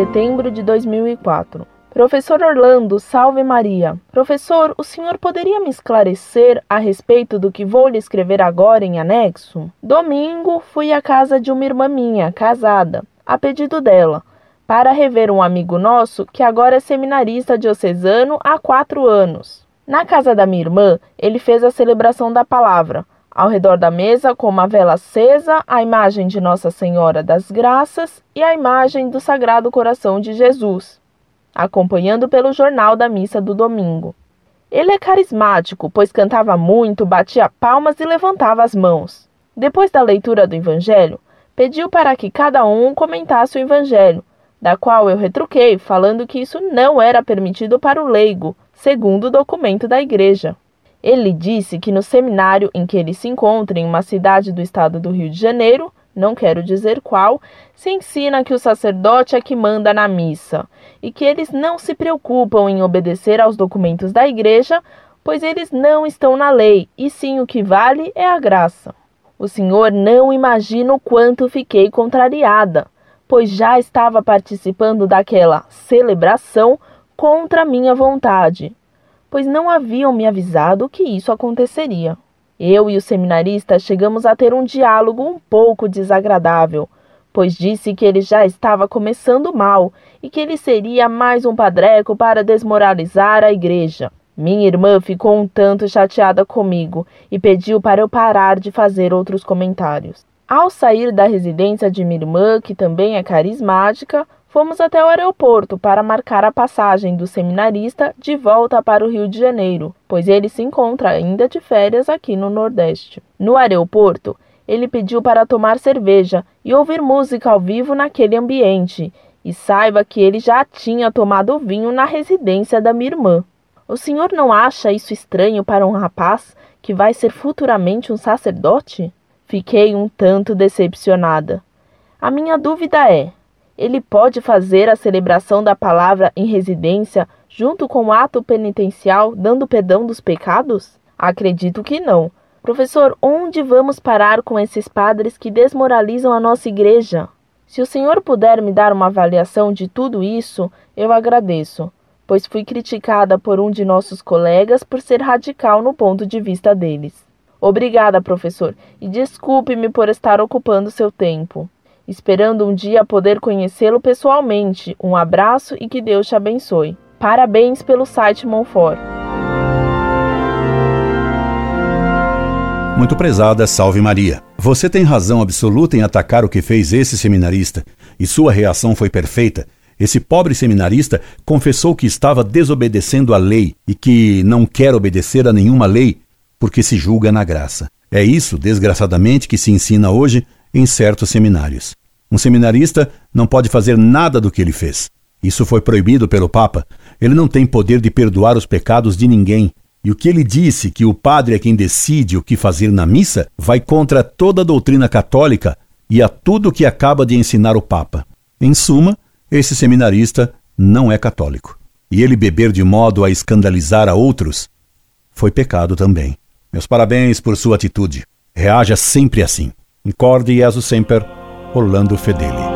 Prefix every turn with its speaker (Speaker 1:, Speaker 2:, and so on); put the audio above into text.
Speaker 1: setembro de 2004. Professor Orlando, salve Maria. Professor, o senhor poderia me esclarecer a respeito do que vou lhe escrever agora em anexo? Domingo fui à casa de uma irmã minha, casada, a pedido dela, para rever um amigo nosso que agora é seminarista diocesano há quatro anos. Na casa da minha irmã, ele fez a celebração da palavra. Ao redor da mesa, com uma vela acesa, a imagem de Nossa Senhora das Graças e a imagem do Sagrado Coração de Jesus acompanhando pelo jornal da missa do domingo. Ele é carismático, pois cantava muito, batia palmas e levantava as mãos. Depois da leitura do Evangelho, pediu para que cada um comentasse o Evangelho, da qual eu retruquei, falando que isso não era permitido para o leigo, segundo o documento da Igreja. Ele disse que no seminário em que ele se encontra, em uma cidade do estado do Rio de Janeiro, não quero dizer qual, se ensina que o sacerdote é que manda na missa e que eles não se preocupam em obedecer aos documentos da igreja, pois eles não estão na lei, e sim o que vale é a graça. O senhor não imagina o quanto fiquei contrariada, pois já estava participando daquela celebração contra minha vontade, pois não haviam me avisado que isso aconteceria. Eu e o seminarista chegamos a ter um diálogo um pouco desagradável, pois disse que ele já estava começando mal e que ele seria mais um padreco para desmoralizar a igreja. Minha irmã ficou um tanto chateada comigo e pediu para eu parar de fazer outros comentários. Ao sair da residência de minha irmã, que também é carismática, Fomos até o aeroporto para marcar a passagem do seminarista de volta para o Rio de Janeiro, pois ele se encontra ainda de férias aqui no Nordeste. No aeroporto, ele pediu para tomar cerveja e ouvir música ao vivo naquele ambiente, e saiba que ele já tinha tomado vinho na residência da minha irmã. O senhor não acha isso estranho para um rapaz que vai ser futuramente um sacerdote? Fiquei um tanto decepcionada. A minha dúvida é: ele pode fazer a celebração da palavra em residência junto com o ato penitencial, dando perdão dos pecados? Acredito que não. Professor, onde vamos parar com esses padres que desmoralizam a nossa igreja? Se o senhor puder me dar uma avaliação de tudo isso, eu agradeço, pois fui criticada por um de nossos colegas por ser radical no ponto de vista deles. Obrigada, professor, e desculpe-me por estar ocupando seu tempo esperando um dia poder conhecê-lo pessoalmente. Um abraço e que Deus te abençoe. Parabéns pelo site Monfort.
Speaker 2: Muito prezada, salve Maria. Você tem razão absoluta em atacar o que fez esse seminarista, e sua reação foi perfeita. Esse pobre seminarista confessou que estava desobedecendo a lei e que não quer obedecer a nenhuma lei porque se julga na graça. É isso, desgraçadamente, que se ensina hoje em certos seminários. Um seminarista não pode fazer nada do que ele fez. Isso foi proibido pelo Papa. Ele não tem poder de perdoar os pecados de ninguém. E o que ele disse, que o padre é quem decide o que fazer na missa, vai contra toda a doutrina católica e a tudo que acaba de ensinar o Papa. Em suma, esse seminarista não é católico. E ele beber de modo a escandalizar a outros foi pecado também. Meus parabéns por sua atitude. Reaja sempre assim. Incorde Jesus Semper Orlando Fedeli.